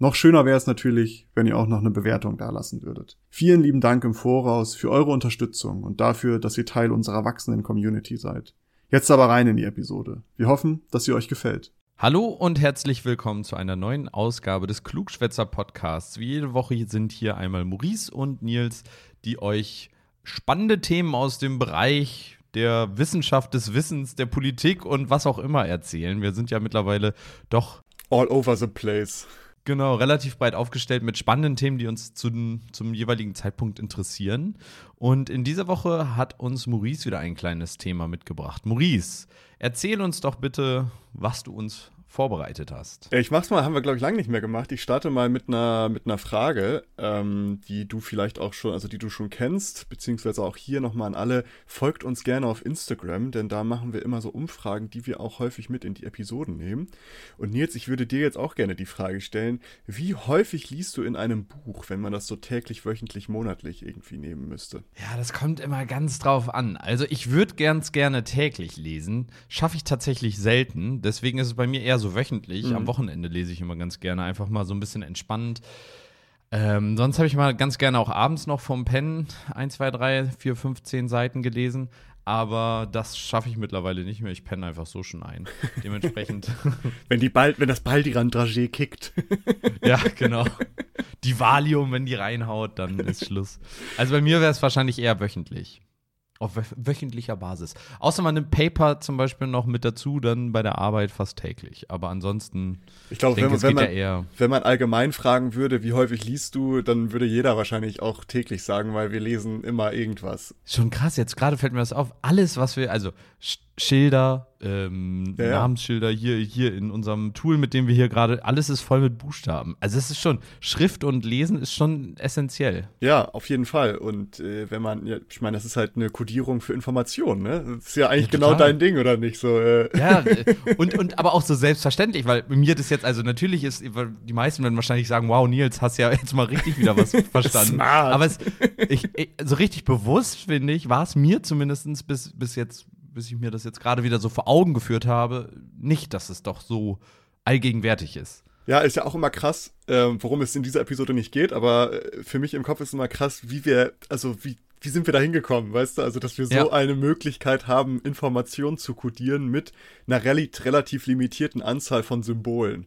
Noch schöner wäre es natürlich, wenn ihr auch noch eine Bewertung dalassen würdet. Vielen lieben Dank im Voraus für eure Unterstützung und dafür, dass ihr Teil unserer wachsenden Community seid. Jetzt aber rein in die Episode. Wir hoffen, dass sie euch gefällt. Hallo und herzlich willkommen zu einer neuen Ausgabe des Klugschwätzer Podcasts. Wie jede Woche sind hier einmal Maurice und Nils, die euch spannende Themen aus dem Bereich der Wissenschaft, des Wissens, der Politik und was auch immer erzählen. Wir sind ja mittlerweile doch all over the place. Genau, relativ breit aufgestellt mit spannenden Themen, die uns zu, zum jeweiligen Zeitpunkt interessieren. Und in dieser Woche hat uns Maurice wieder ein kleines Thema mitgebracht. Maurice, erzähl uns doch bitte, was du uns vorbereitet hast. Ich mach's mal, haben wir glaube ich lange nicht mehr gemacht. Ich starte mal mit einer mit einer Frage, ähm, die du vielleicht auch schon, also die du schon kennst, beziehungsweise auch hier nochmal an alle. Folgt uns gerne auf Instagram, denn da machen wir immer so Umfragen, die wir auch häufig mit in die Episoden nehmen. Und Nils, ich würde dir jetzt auch gerne die Frage stellen: Wie häufig liest du in einem Buch, wenn man das so täglich, wöchentlich, monatlich irgendwie nehmen müsste? Ja, das kommt immer ganz drauf an. Also ich würde ganz gerne täglich lesen, schaffe ich tatsächlich selten. Deswegen ist es bei mir eher so so wöchentlich. Mhm. Am Wochenende lese ich immer ganz gerne, einfach mal so ein bisschen entspannend. Ähm, sonst habe ich mal ganz gerne auch abends noch vom Pen 1, 2, 3, 4, 5, 10 Seiten gelesen. Aber das schaffe ich mittlerweile nicht mehr. Ich penne einfach so schon ein. Dementsprechend. wenn, die bald, wenn das Baldiran-Dragé kickt. ja, genau. Die Valium, wenn die reinhaut, dann ist Schluss. Also bei mir wäre es wahrscheinlich eher wöchentlich. Auf wöchentlicher Basis. Außer man nimmt Paper zum Beispiel noch mit dazu, dann bei der Arbeit fast täglich. Aber ansonsten, ich glaube, wenn, wenn, man, ja wenn man allgemein fragen würde, wie häufig liest du, dann würde jeder wahrscheinlich auch täglich sagen, weil wir lesen immer irgendwas. Schon krass, jetzt gerade fällt mir das auf. Alles, was wir, also Schilder, ähm, ja, ja. Namensschilder hier, hier in unserem Tool, mit dem wir hier gerade, alles ist voll mit Buchstaben. Also es ist schon, Schrift und Lesen ist schon essentiell. Ja, auf jeden Fall. Und äh, wenn man, ja, ich meine, das ist halt eine Kodierung für Informationen, ne? Das ist ja eigentlich genau dein Ding, oder nicht? So, äh. Ja, äh, und, und aber auch so selbstverständlich, weil mir das jetzt, also natürlich ist, die meisten werden wahrscheinlich sagen, wow, Nils, hast ja jetzt mal richtig wieder was verstanden. Smart. Aber es, ich, ich, so richtig bewusst, finde ich, war es mir zumindest bis, bis jetzt bis ich mir das jetzt gerade wieder so vor Augen geführt habe, nicht, dass es doch so allgegenwärtig ist. Ja, ist ja auch immer krass, äh, worum es in dieser Episode nicht geht, aber äh, für mich im Kopf ist immer krass, wie wir, also wie, wie sind wir da hingekommen, weißt du? Also, dass wir so ja. eine Möglichkeit haben, Informationen zu kodieren mit einer rel relativ limitierten Anzahl von Symbolen.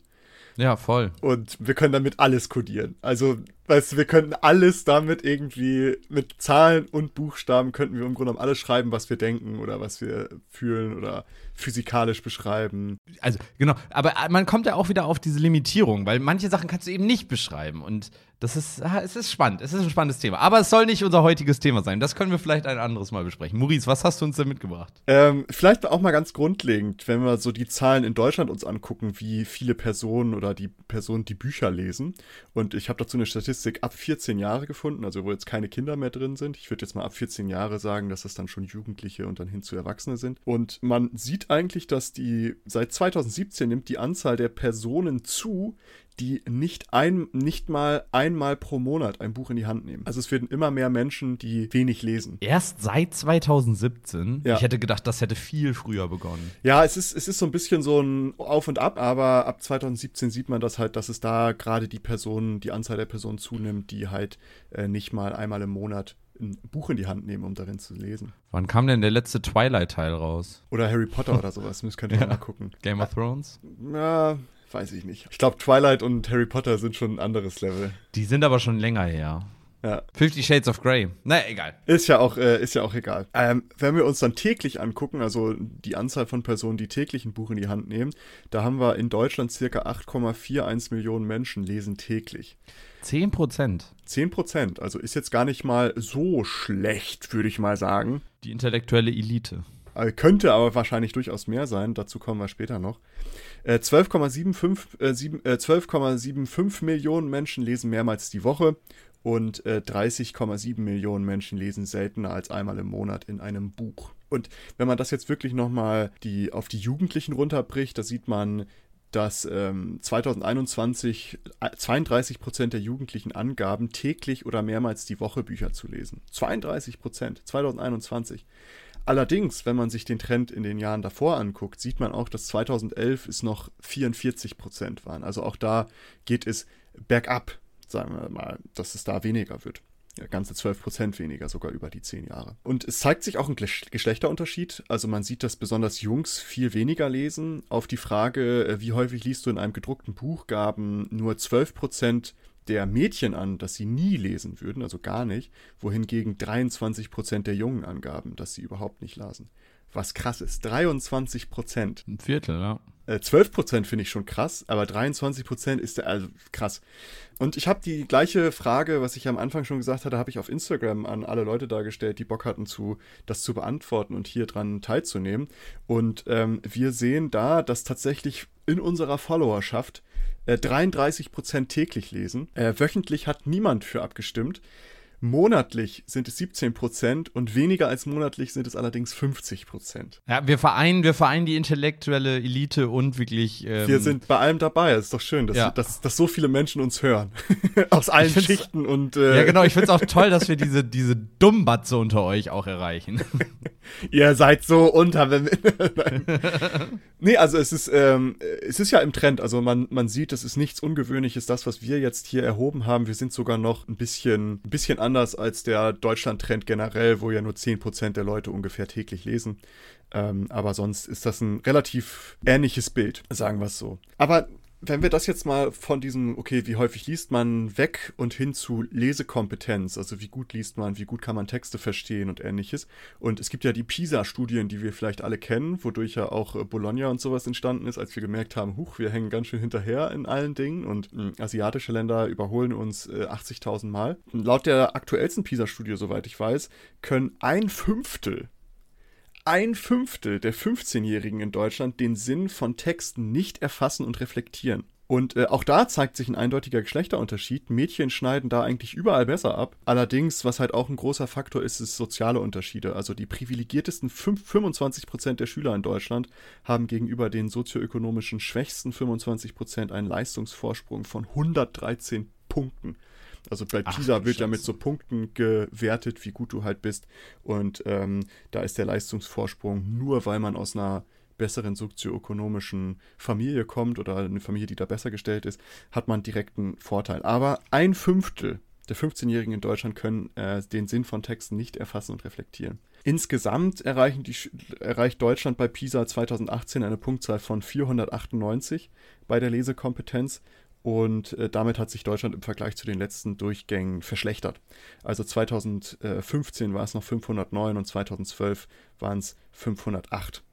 Ja, voll. Und wir können damit alles kodieren. Also, weißt du, wir könnten alles damit irgendwie mit Zahlen und Buchstaben könnten wir im Grunde genommen alles schreiben, was wir denken oder was wir fühlen oder physikalisch beschreiben. Also, genau. Aber man kommt ja auch wieder auf diese Limitierung, weil manche Sachen kannst du eben nicht beschreiben. Und das ist, es ist spannend. Es ist ein spannendes Thema. Aber es soll nicht unser heutiges Thema sein. Das können wir vielleicht ein anderes Mal besprechen. Maurice, was hast du uns denn mitgebracht? Ähm, vielleicht auch mal ganz grundlegend, wenn wir so die Zahlen in Deutschland uns angucken, wie viele Personen oder die Personen die Bücher lesen. Und ich habe dazu eine Statistik ab 14 Jahre gefunden, also wo jetzt keine Kinder mehr drin sind. Ich würde jetzt mal ab 14 Jahre sagen, dass das dann schon Jugendliche und dann hin zu Erwachsene sind. Und man sieht eigentlich, dass die seit 2017 nimmt die Anzahl der Personen zu, die nicht ein, nicht mal einmal pro Monat ein Buch in die Hand nehmen. Also es werden immer mehr Menschen, die wenig lesen. Erst seit 2017? Ja. Ich hätte gedacht, das hätte viel früher begonnen. Ja, es ist, es ist so ein bisschen so ein Auf und Ab, aber ab 2017 sieht man das halt, dass es da gerade die Personen, die Anzahl der Personen zunimmt, die halt äh, nicht mal einmal im Monat ein Buch in die Hand nehmen, um darin zu lesen. Wann kam denn der letzte Twilight-Teil raus? Oder Harry Potter oder sowas, das könnt ihr ja. mal gucken. Game of Thrones? Ja, weiß ich nicht. Ich glaube, Twilight und Harry Potter sind schon ein anderes Level. Die sind aber schon länger her. Ja. Fifty Shades of Grey. Naja, egal. Ist ja auch, äh, ist ja auch egal. Ähm, wenn wir uns dann täglich angucken, also die Anzahl von Personen, die täglich ein Buch in die Hand nehmen, da haben wir in Deutschland circa 8,41 Millionen Menschen lesen täglich. 10 Prozent. 10 Prozent. Also ist jetzt gar nicht mal so schlecht, würde ich mal sagen. Die intellektuelle Elite. Äh, könnte aber wahrscheinlich durchaus mehr sein. Dazu kommen wir später noch. Äh, 12,75 äh, äh, 12,75 Millionen Menschen lesen mehrmals die Woche und 30,7 Millionen Menschen lesen seltener als einmal im Monat in einem Buch. Und wenn man das jetzt wirklich nochmal die, auf die Jugendlichen runterbricht, da sieht man, dass ähm, 2021 32 Prozent der Jugendlichen angaben, täglich oder mehrmals die Woche Bücher zu lesen. 32 Prozent, 2021. Allerdings, wenn man sich den Trend in den Jahren davor anguckt, sieht man auch, dass 2011 es noch 44 Prozent waren. Also auch da geht es bergab, sagen wir mal, dass es da weniger wird ganze 12 Prozent weniger, sogar über die 10 Jahre. Und es zeigt sich auch ein Geschlechterunterschied. Also man sieht, dass besonders Jungs viel weniger lesen. Auf die Frage, äh, wie häufig liest du in einem gedruckten Buch, gaben nur 12 Prozent der Mädchen an, dass sie nie lesen würden, also gar nicht, wohingegen 23 Prozent der Jungen angaben, dass sie überhaupt nicht lasen was krass ist. 23 Prozent. Ein Viertel, ja. Äh, 12 Prozent finde ich schon krass, aber 23 Prozent ist also krass. Und ich habe die gleiche Frage, was ich am Anfang schon gesagt hatte, habe ich auf Instagram an alle Leute dargestellt, die Bock hatten, zu, das zu beantworten und hier dran teilzunehmen. Und ähm, wir sehen da, dass tatsächlich in unserer Followerschaft äh, 33 Prozent täglich lesen. Äh, wöchentlich hat niemand für abgestimmt. Monatlich sind es 17 Prozent und weniger als monatlich sind es allerdings 50 Prozent. Ja, wir vereinen, wir vereinen die intellektuelle Elite und wirklich. Ähm, wir sind bei allem dabei. Es ist doch schön, dass, ja. dass, dass so viele Menschen uns hören. Aus allen Schichten und. Äh ja, genau. Ich finde es auch toll, dass wir diese, diese Dummbatze unter euch auch erreichen. Ihr seid so unter. Wenn, nee, also es ist, ähm, es ist ja im Trend. Also man, man sieht, es ist nichts Ungewöhnliches, das, was wir jetzt hier erhoben haben. Wir sind sogar noch ein bisschen, ein bisschen anders als der Deutschland-Trend generell, wo ja nur 10% der Leute ungefähr täglich lesen. Ähm, aber sonst ist das ein relativ ähnliches Bild, sagen wir es so. Aber wenn wir das jetzt mal von diesem, okay, wie häufig liest man weg und hin zu Lesekompetenz, also wie gut liest man, wie gut kann man Texte verstehen und ähnliches. Und es gibt ja die PISA-Studien, die wir vielleicht alle kennen, wodurch ja auch äh, Bologna und sowas entstanden ist, als wir gemerkt haben, huch, wir hängen ganz schön hinterher in allen Dingen und hm, asiatische Länder überholen uns äh, 80.000 Mal. Laut der aktuellsten PISA-Studie, soweit ich weiß, können ein Fünftel ein Fünftel der 15-Jährigen in Deutschland den Sinn von Texten nicht erfassen und reflektieren. Und äh, auch da zeigt sich ein eindeutiger Geschlechterunterschied. Mädchen schneiden da eigentlich überall besser ab. Allerdings, was halt auch ein großer Faktor ist, ist soziale Unterschiede. Also die privilegiertesten 5, 25 Prozent der Schüler in Deutschland haben gegenüber den sozioökonomischen schwächsten 25 Prozent einen Leistungsvorsprung von 113 Punkten. Also bei PISA Ach, wird ja mit so Punkten gewertet, wie gut du halt bist. Und ähm, da ist der Leistungsvorsprung nur, weil man aus einer besseren sozioökonomischen Familie kommt oder eine Familie, die da besser gestellt ist, hat man direkten Vorteil. Aber ein Fünftel der 15-Jährigen in Deutschland können äh, den Sinn von Texten nicht erfassen und reflektieren. Insgesamt die, erreicht Deutschland bei PISA 2018 eine Punktzahl von 498 bei der Lesekompetenz und äh, damit hat sich Deutschland im Vergleich zu den letzten Durchgängen verschlechtert. Also 2015 war es noch 509 und 2012 waren es 508.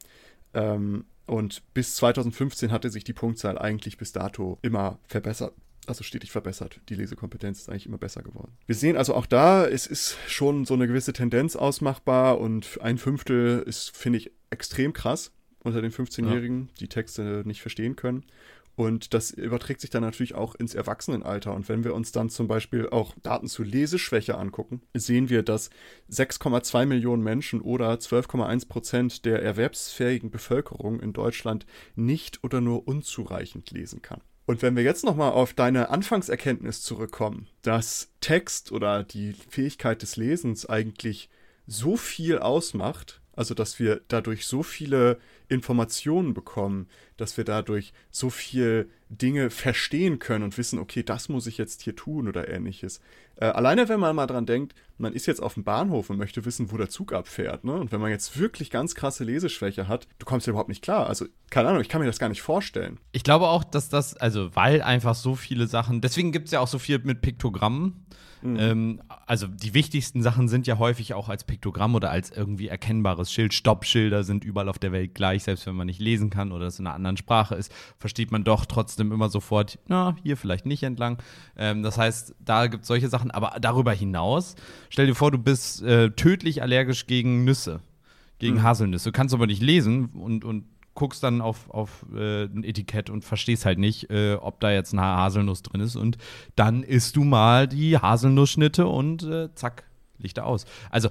Ähm, und bis 2015 hatte sich die Punktzahl eigentlich bis dato immer verbessert. Also stetig verbessert. Die Lesekompetenz ist eigentlich immer besser geworden. Wir sehen also auch da, es ist schon so eine gewisse Tendenz ausmachbar und ein Fünftel ist, finde ich, extrem krass unter den 15-Jährigen, ja. die Texte nicht verstehen können. Und das überträgt sich dann natürlich auch ins Erwachsenenalter. Und wenn wir uns dann zum Beispiel auch Daten zu Leseschwäche angucken, sehen wir, dass 6,2 Millionen Menschen oder 12,1 Prozent der erwerbsfähigen Bevölkerung in Deutschland nicht oder nur unzureichend lesen kann. Und wenn wir jetzt nochmal auf deine Anfangserkenntnis zurückkommen, dass Text oder die Fähigkeit des Lesens eigentlich so viel ausmacht, also, dass wir dadurch so viele Informationen bekommen, dass wir dadurch so viel Dinge verstehen können und wissen, okay, das muss ich jetzt hier tun oder ähnliches. Äh, alleine, wenn man mal dran denkt, man ist jetzt auf dem Bahnhof und möchte wissen, wo der Zug abfährt, ne? Und wenn man jetzt wirklich ganz krasse Leseschwäche hat, du kommst ja überhaupt nicht klar. Also, keine Ahnung, ich kann mir das gar nicht vorstellen. Ich glaube auch, dass das, also, weil einfach so viele Sachen, deswegen gibt es ja auch so viel mit Piktogrammen Mhm. Ähm, also die wichtigsten Sachen sind ja häufig auch als Piktogramm oder als irgendwie erkennbares Schild. Stoppschilder sind überall auf der Welt gleich, selbst wenn man nicht lesen kann oder es in einer anderen Sprache ist, versteht man doch trotzdem immer sofort, na, hier vielleicht nicht entlang. Ähm, das heißt, da gibt es solche Sachen. Aber darüber hinaus, stell dir vor, du bist äh, tödlich allergisch gegen Nüsse gegen mhm. Haselnüsse. Du kannst aber nicht lesen und, und guckst dann auf, auf äh, ein Etikett und verstehst halt nicht, äh, ob da jetzt eine Haselnuss drin ist. Und dann isst du mal die Haselnussschnitte und äh, zack, Licht aus. Also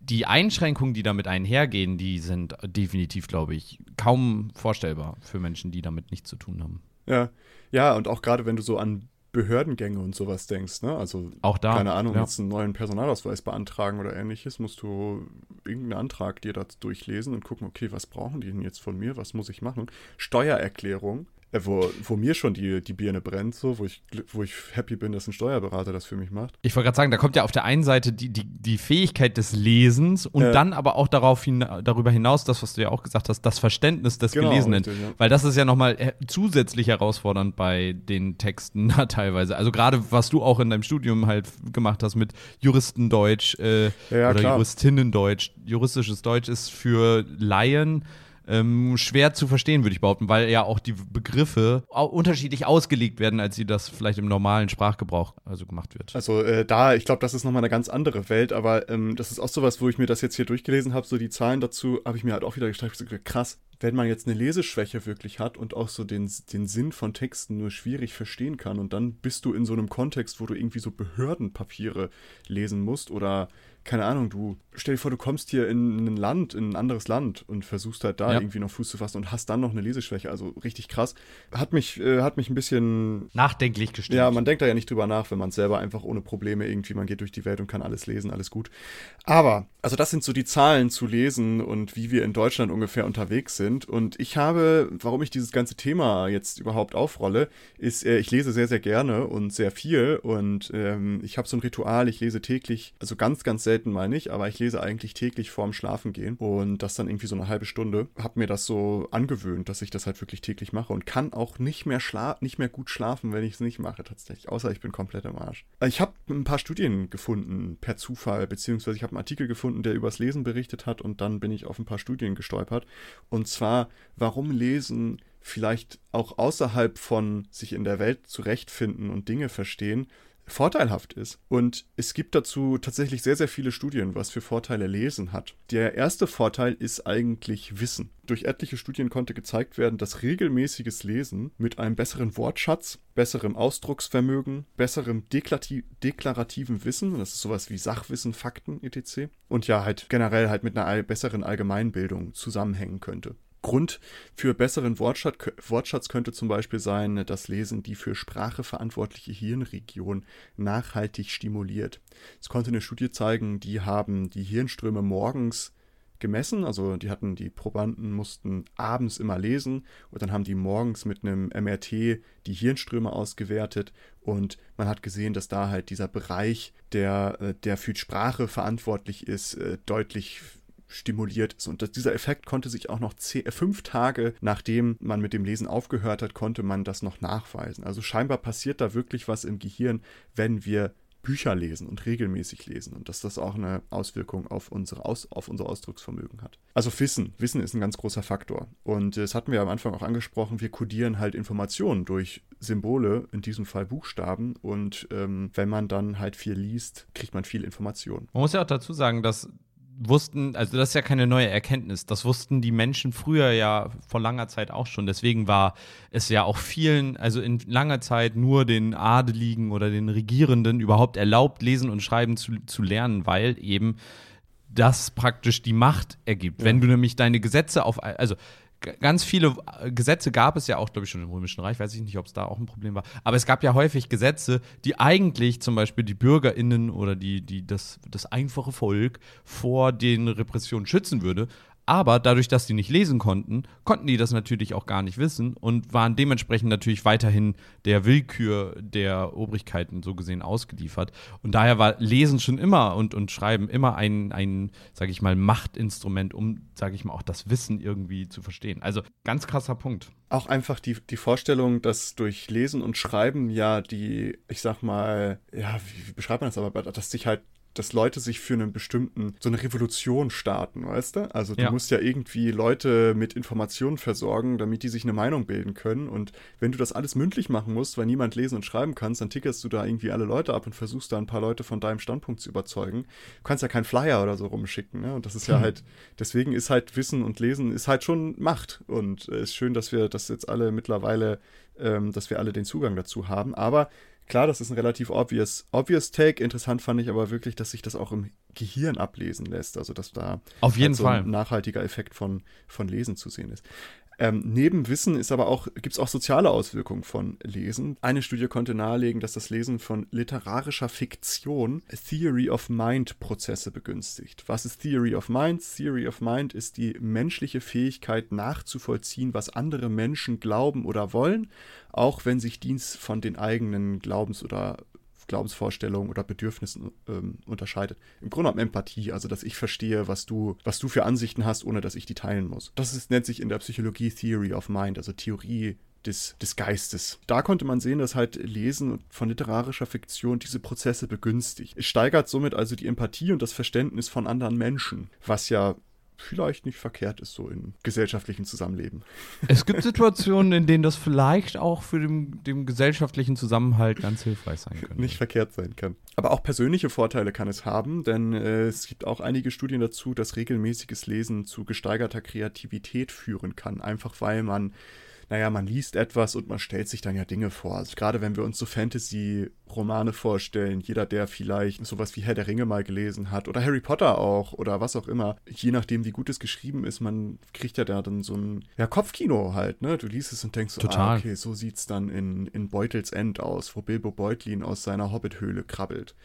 die Einschränkungen, die damit einhergehen, die sind definitiv, glaube ich, kaum vorstellbar für Menschen, die damit nichts zu tun haben. Ja, ja, und auch gerade wenn du so an Behördengänge und sowas denkst, ne? Also auch da, keine Ahnung, ja. jetzt einen neuen Personalausweis beantragen oder ähnliches, musst du irgendeinen Antrag dir da durchlesen und gucken, okay, was brauchen die denn jetzt von mir, was muss ich machen? Steuererklärung, äh, wo, wo mir schon die, die Birne brennt, so, wo ich, wo ich happy bin, dass ein Steuerberater das für mich macht. Ich wollte gerade sagen, da kommt ja auf der einen Seite die, die, die Fähigkeit des Lesens und äh. dann aber auch darauf hin, darüber hinaus, das, was du ja auch gesagt hast, das Verständnis des genau, Gelesenen. Richtig, ja. Weil das ist ja nochmal äh, zusätzlich herausfordernd bei den Texten da teilweise. Also gerade, was du auch in deinem Studium halt gemacht hast mit Juristendeutsch äh, ja, oder klar. Juristinnendeutsch. Juristisches Deutsch ist für Laien ähm, schwer zu verstehen, würde ich behaupten, weil ja auch die Begriffe unterschiedlich ausgelegt werden, als sie das vielleicht im normalen Sprachgebrauch also gemacht wird. Also äh, da, ich glaube, das ist nochmal eine ganz andere Welt, aber ähm, das ist auch sowas, wo ich mir das jetzt hier durchgelesen habe, so die Zahlen dazu, habe ich mir halt auch wieder gestreift, so, krass, wenn man jetzt eine Leseschwäche wirklich hat und auch so den, den Sinn von Texten nur schwierig verstehen kann und dann bist du in so einem Kontext, wo du irgendwie so Behördenpapiere lesen musst oder keine Ahnung, du stell dir vor, du kommst hier in ein Land, in ein anderes Land und versuchst halt da ja. irgendwie noch Fuß zu fassen und hast dann noch eine Leseschwäche. Also richtig krass. Hat mich, äh, hat mich ein bisschen nachdenklich gestimmt. Ja, man denkt da ja nicht drüber nach, wenn man selber einfach ohne Probleme irgendwie, man geht durch die Welt und kann alles lesen, alles gut. Aber, also das sind so die Zahlen zu lesen und wie wir in Deutschland ungefähr unterwegs sind. Und ich habe, warum ich dieses ganze Thema jetzt überhaupt aufrolle, ist, äh, ich lese sehr, sehr gerne und sehr viel und ähm, ich habe so ein Ritual, ich lese täglich, also ganz, ganz selten mal nicht, aber ich lese eigentlich täglich vorm Schlafengehen und das dann irgendwie so eine halbe Stunde. Hab mir das so angewöhnt, dass ich das halt wirklich täglich mache und kann auch nicht mehr schla nicht mehr gut schlafen, wenn ich es nicht mache tatsächlich. Außer ich bin komplett im Arsch. Ich habe ein paar Studien gefunden per Zufall, beziehungsweise ich habe einen Artikel gefunden, der übers Lesen berichtet hat und dann bin ich auf ein paar Studien gestolpert. Und zwar, warum Lesen vielleicht auch außerhalb von sich in der Welt zurechtfinden und Dinge verstehen, vorteilhaft ist. Und es gibt dazu tatsächlich sehr, sehr viele Studien, was für Vorteile Lesen hat. Der erste Vorteil ist eigentlich Wissen. Durch etliche Studien konnte gezeigt werden, dass regelmäßiges Lesen mit einem besseren Wortschatz, besserem Ausdrucksvermögen, besserem Deklarativ deklarativen Wissen, das ist sowas wie Sachwissen, Fakten etc. und ja halt generell halt mit einer besseren Allgemeinbildung zusammenhängen könnte. Grund für besseren Wortschatz, Wortschatz, könnte zum Beispiel sein, dass Lesen die für Sprache verantwortliche Hirnregion nachhaltig stimuliert. Es konnte eine Studie zeigen, die haben die Hirnströme morgens gemessen, also die hatten die Probanden mussten abends immer lesen und dann haben die morgens mit einem MRT die Hirnströme ausgewertet und man hat gesehen, dass da halt dieser Bereich, der, äh, der für Sprache verantwortlich ist, äh, deutlich stimuliert ist. Und das, dieser Effekt konnte sich auch noch zehn, äh, fünf Tage nachdem man mit dem Lesen aufgehört hat, konnte man das noch nachweisen. Also scheinbar passiert da wirklich was im Gehirn, wenn wir Bücher lesen und regelmäßig lesen und dass das auch eine Auswirkung auf, unsere Aus, auf unser Ausdrucksvermögen hat. Also Wissen, Wissen ist ein ganz großer Faktor. Und das hatten wir am Anfang auch angesprochen, wir kodieren halt Informationen durch Symbole, in diesem Fall Buchstaben. Und ähm, wenn man dann halt viel liest, kriegt man viel Information. Man muss ja auch dazu sagen, dass wussten, also das ist ja keine neue Erkenntnis, das wussten die Menschen früher ja vor langer Zeit auch schon. Deswegen war es ja auch vielen, also in langer Zeit nur den Adeligen oder den Regierenden überhaupt erlaubt, lesen und schreiben zu, zu lernen, weil eben das praktisch die Macht ergibt. Ja. Wenn du nämlich deine Gesetze auf, also ganz viele äh, Gesetze gab es ja auch, glaube ich, schon im Römischen Reich. Weiß ich nicht, ob es da auch ein Problem war. Aber es gab ja häufig Gesetze, die eigentlich zum Beispiel die BürgerInnen oder die, die, das, das einfache Volk vor den Repressionen schützen würde. Aber dadurch, dass die nicht lesen konnten, konnten die das natürlich auch gar nicht wissen und waren dementsprechend natürlich weiterhin der Willkür der Obrigkeiten so gesehen ausgeliefert. Und daher war Lesen schon immer und, und Schreiben immer ein, ein, sage ich mal, Machtinstrument, um, sage ich mal, auch das Wissen irgendwie zu verstehen. Also ganz krasser Punkt. Auch einfach die, die Vorstellung, dass durch Lesen und Schreiben ja die, ich sag mal, ja, wie, wie beschreibt man das aber, dass sich halt dass Leute sich für einen bestimmten, so eine Revolution starten, weißt du? Also du ja. musst ja irgendwie Leute mit Informationen versorgen, damit die sich eine Meinung bilden können. Und wenn du das alles mündlich machen musst, weil niemand lesen und schreiben kannst, dann tickerst du da irgendwie alle Leute ab und versuchst da ein paar Leute von deinem Standpunkt zu überzeugen. Du kannst ja keinen Flyer oder so rumschicken, ne? Und das ist ja hm. halt, deswegen ist halt Wissen und Lesen ist halt schon Macht. Und es äh, ist schön, dass wir das jetzt alle mittlerweile, ähm, dass wir alle den Zugang dazu haben. Aber klar, das ist ein relativ obvious, obvious Take. Interessant fand ich aber wirklich, dass sich das auch im Gehirn ablesen lässt. Also, dass da auf jeden halt so ein nachhaltiger Effekt von, von Lesen zu sehen ist. Ähm, neben Wissen ist aber auch, gibt es auch soziale Auswirkungen von Lesen. Eine Studie konnte nahelegen, dass das Lesen von literarischer Fiktion Theory of Mind Prozesse begünstigt. Was ist Theory of Mind? Theory of Mind ist die menschliche Fähigkeit nachzuvollziehen, was andere Menschen glauben oder wollen, auch wenn sich dies von den eigenen Glaubens- oder Glaubensvorstellungen oder Bedürfnissen ähm, unterscheidet. Im Grunde genommen Empathie, also dass ich verstehe, was du, was du für Ansichten hast, ohne dass ich die teilen muss. Das ist, nennt sich in der Psychologie Theory of Mind, also Theorie des, des Geistes. Da konnte man sehen, dass halt Lesen von literarischer Fiktion diese Prozesse begünstigt. Es steigert somit also die Empathie und das Verständnis von anderen Menschen, was ja vielleicht nicht verkehrt ist, so im gesellschaftlichen Zusammenleben. Es gibt Situationen, in denen das vielleicht auch für den, den gesellschaftlichen Zusammenhalt ganz hilfreich sein könnte. Nicht verkehrt sein kann. Aber auch persönliche Vorteile kann es haben, denn äh, es gibt auch einige Studien dazu, dass regelmäßiges Lesen zu gesteigerter Kreativität führen kann, einfach weil man naja, man liest etwas und man stellt sich dann ja Dinge vor. Also gerade wenn wir uns so Fantasy-Romane vorstellen, jeder, der vielleicht sowas wie Herr der Ringe mal gelesen hat oder Harry Potter auch oder was auch immer, je nachdem, wie gut es geschrieben ist, man kriegt ja da dann so ein ja, Kopfkino halt, ne? Du liest es und denkst so, ah, okay, so sieht's dann in, in Beutels End aus, wo Bilbo Beutlin aus seiner Hobbithöhle krabbelt.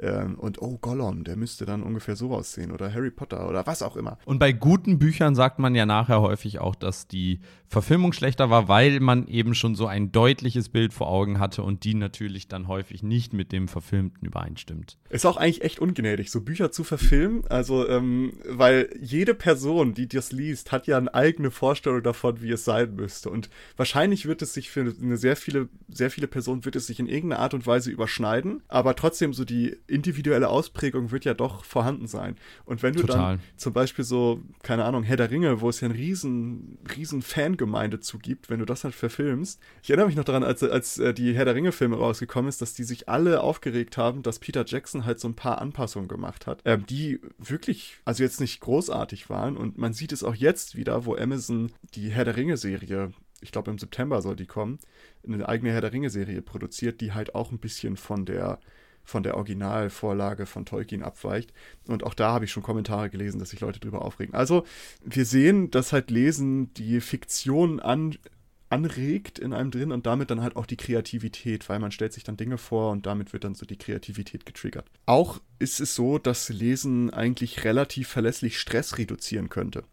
Ähm, und oh, Gollum, der müsste dann ungefähr so aussehen. Oder Harry Potter oder was auch immer. Und bei guten Büchern sagt man ja nachher häufig auch, dass die Verfilmung schlechter war, weil man eben schon so ein deutliches Bild vor Augen hatte und die natürlich dann häufig nicht mit dem Verfilmten übereinstimmt. Ist auch eigentlich echt ungnädig, so Bücher zu verfilmen. Also, ähm, weil jede Person, die das liest, hat ja eine eigene Vorstellung davon, wie es sein müsste. Und wahrscheinlich wird es sich für eine sehr viele, sehr viele Personen wird es sich in irgendeiner Art und Weise überschneiden, aber trotzdem so die individuelle Ausprägung wird ja doch vorhanden sein. Und wenn du Total. dann zum Beispiel so, keine Ahnung, Herr der Ringe, wo es ja eine riesen, riesen Fangemeinde zugibt, wenn du das halt verfilmst. Ich erinnere mich noch daran, als, als äh, die Herr der Ringe-Filme rausgekommen ist, dass die sich alle aufgeregt haben, dass Peter Jackson halt so ein paar Anpassungen gemacht hat, ähm, die wirklich, also jetzt nicht großartig waren. Und man sieht es auch jetzt wieder, wo Amazon die Herr der Ringe-Serie ich glaube im September soll die kommen, eine eigene Herr der Ringe-Serie produziert, die halt auch ein bisschen von der von der Originalvorlage von Tolkien abweicht. Und auch da habe ich schon Kommentare gelesen, dass sich Leute drüber aufregen. Also, wir sehen, dass halt Lesen die Fiktion an, anregt in einem drin und damit dann halt auch die Kreativität, weil man stellt sich dann Dinge vor und damit wird dann so die Kreativität getriggert. Auch ist es so, dass Lesen eigentlich relativ verlässlich Stress reduzieren könnte.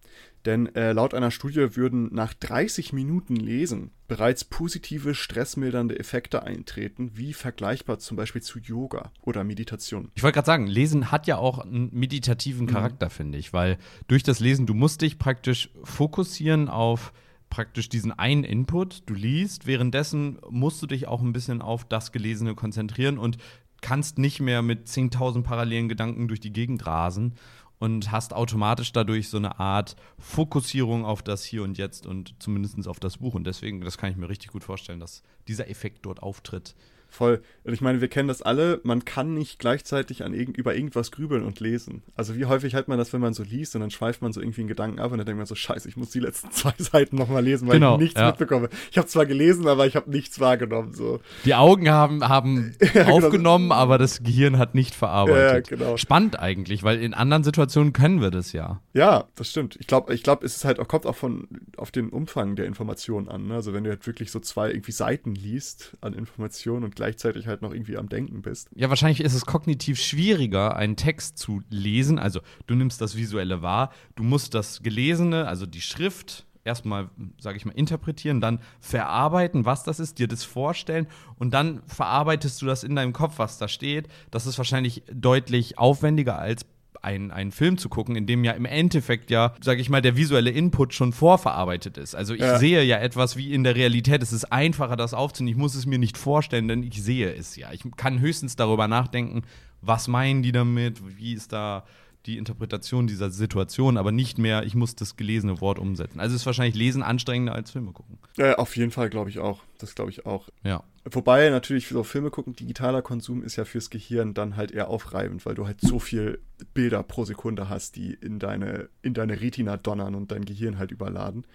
Denn äh, laut einer Studie würden nach 30 Minuten Lesen bereits positive stressmildernde Effekte eintreten, wie vergleichbar zum Beispiel zu Yoga oder Meditation. Ich wollte gerade sagen, Lesen hat ja auch einen meditativen mhm. Charakter, mhm. finde ich, weil durch das Lesen, du musst dich praktisch fokussieren auf praktisch diesen einen Input, du liest, währenddessen musst du dich auch ein bisschen auf das Gelesene konzentrieren und kannst nicht mehr mit 10.000 parallelen Gedanken durch die Gegend rasen und hast automatisch dadurch so eine Art Fokussierung auf das Hier und Jetzt und zumindest auf das Buch. Und deswegen, das kann ich mir richtig gut vorstellen, dass dieser Effekt dort auftritt. Voll. Und ich meine, wir kennen das alle, man kann nicht gleichzeitig an irgend, über irgendwas grübeln und lesen. Also wie häufig hat man das, wenn man so liest und dann schweift man so irgendwie einen Gedanken ab und dann denkt man so, scheiße, ich muss die letzten zwei Seiten nochmal lesen, weil genau, ich nichts ja. mitbekomme. Ich habe zwar gelesen, aber ich habe nichts wahrgenommen. So. Die Augen haben, haben ja, genau. aufgenommen, aber das Gehirn hat nicht verarbeitet. Ja, genau. Spannend eigentlich, weil in anderen Situationen können wir das ja. Ja, das stimmt. Ich glaube, ich glaub, es ist halt kommt auch von auf den Umfang der Informationen an. Ne? Also wenn du halt wirklich so zwei irgendwie Seiten liest an Informationen und gleichzeitig halt noch irgendwie am Denken bist. Ja, wahrscheinlich ist es kognitiv schwieriger, einen Text zu lesen. Also du nimmst das Visuelle wahr, du musst das Gelesene, also die Schrift, erstmal, sage ich mal, interpretieren, dann verarbeiten, was das ist, dir das vorstellen und dann verarbeitest du das in deinem Kopf, was da steht. Das ist wahrscheinlich deutlich aufwendiger als einen, einen Film zu gucken, in dem ja im Endeffekt ja, sage ich mal, der visuelle Input schon vorverarbeitet ist. Also ich ja. sehe ja etwas wie in der Realität. Es ist einfacher, das aufzunehmen. Ich muss es mir nicht vorstellen, denn ich sehe es ja. Ich kann höchstens darüber nachdenken, was meinen die damit, wie ist da die Interpretation dieser Situation, aber nicht mehr, ich muss das gelesene Wort umsetzen. Also ist wahrscheinlich Lesen anstrengender als Filme gucken. Ja, auf jeden Fall glaube ich auch. Das glaube ich auch. Ja. Wobei natürlich so Filme gucken, digitaler Konsum ist ja fürs Gehirn dann halt eher aufreibend, weil du halt so viel Bilder pro Sekunde hast, die in deine, in deine Retina donnern und dein Gehirn halt überladen.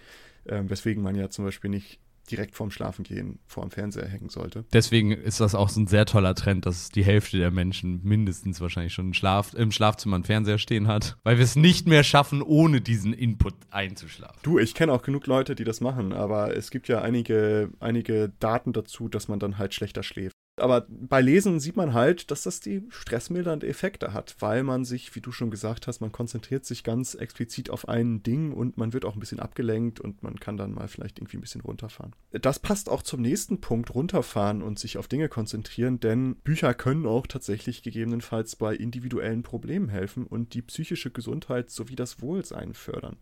Ähm, weswegen man ja zum Beispiel nicht direkt vorm Schlafengehen vor dem Fernseher hängen sollte. Deswegen ist das auch so ein sehr toller Trend, dass die Hälfte der Menschen mindestens wahrscheinlich schon Schlaf, im Schlafzimmer einen Fernseher stehen hat, weil wir es nicht mehr schaffen, ohne diesen Input einzuschlafen. Du, ich kenne auch genug Leute, die das machen, aber es gibt ja einige, einige Daten dazu, dass man dann halt schlechter schläft. Aber bei Lesen sieht man halt, dass das die stressmildernde Effekte hat, weil man sich, wie du schon gesagt hast, man konzentriert sich ganz explizit auf ein Ding und man wird auch ein bisschen abgelenkt und man kann dann mal vielleicht irgendwie ein bisschen runterfahren. Das passt auch zum nächsten Punkt, runterfahren und sich auf Dinge konzentrieren, denn Bücher können auch tatsächlich gegebenenfalls bei individuellen Problemen helfen und die psychische Gesundheit sowie das Wohlsein fördern.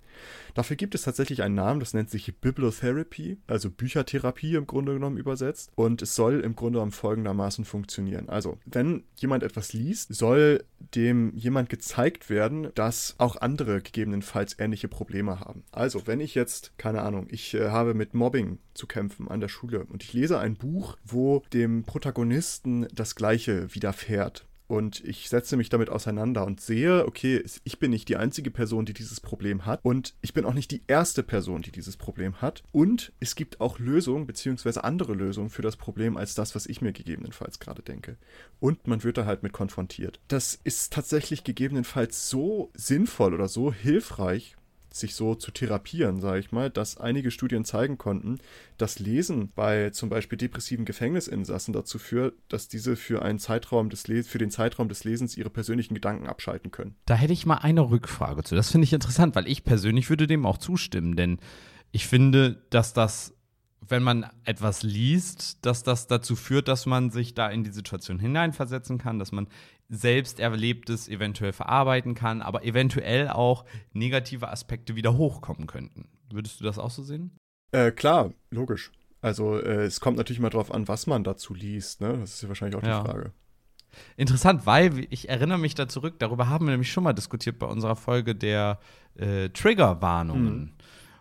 Dafür gibt es tatsächlich einen Namen, das nennt sich Bibliotherapy, also Büchertherapie im Grunde genommen übersetzt und es soll im Grunde genommen folgende folgendermaßen funktionieren. Also, wenn jemand etwas liest, soll dem jemand gezeigt werden, dass auch andere gegebenenfalls ähnliche Probleme haben. Also, wenn ich jetzt, keine Ahnung, ich äh, habe mit Mobbing zu kämpfen an der Schule und ich lese ein Buch, wo dem Protagonisten das Gleiche widerfährt, und ich setze mich damit auseinander und sehe, okay, ich bin nicht die einzige Person, die dieses Problem hat und ich bin auch nicht die erste Person, die dieses Problem hat und es gibt auch Lösungen beziehungsweise andere Lösungen für das Problem als das, was ich mir gegebenenfalls gerade denke. Und man wird da halt mit konfrontiert. Das ist tatsächlich gegebenenfalls so sinnvoll oder so hilfreich, sich so zu therapieren, sage ich mal, dass einige Studien zeigen konnten, dass Lesen bei zum Beispiel depressiven Gefängnisinsassen dazu führt, dass diese für einen Zeitraum des Les für den Zeitraum des Lesens ihre persönlichen Gedanken abschalten können. Da hätte ich mal eine Rückfrage zu. Das finde ich interessant, weil ich persönlich würde dem auch zustimmen, denn ich finde, dass das wenn man etwas liest, dass das dazu führt, dass man sich da in die Situation hineinversetzen kann, dass man selbst Erlebtes eventuell verarbeiten kann, aber eventuell auch negative Aspekte wieder hochkommen könnten. Würdest du das auch so sehen? Äh, klar, logisch. Also äh, es kommt natürlich mal drauf an, was man dazu liest. Ne? Das ist ja wahrscheinlich auch die Frage. Interessant, weil ich erinnere mich da zurück, darüber haben wir nämlich schon mal diskutiert bei unserer Folge der äh, Triggerwarnungen, mhm.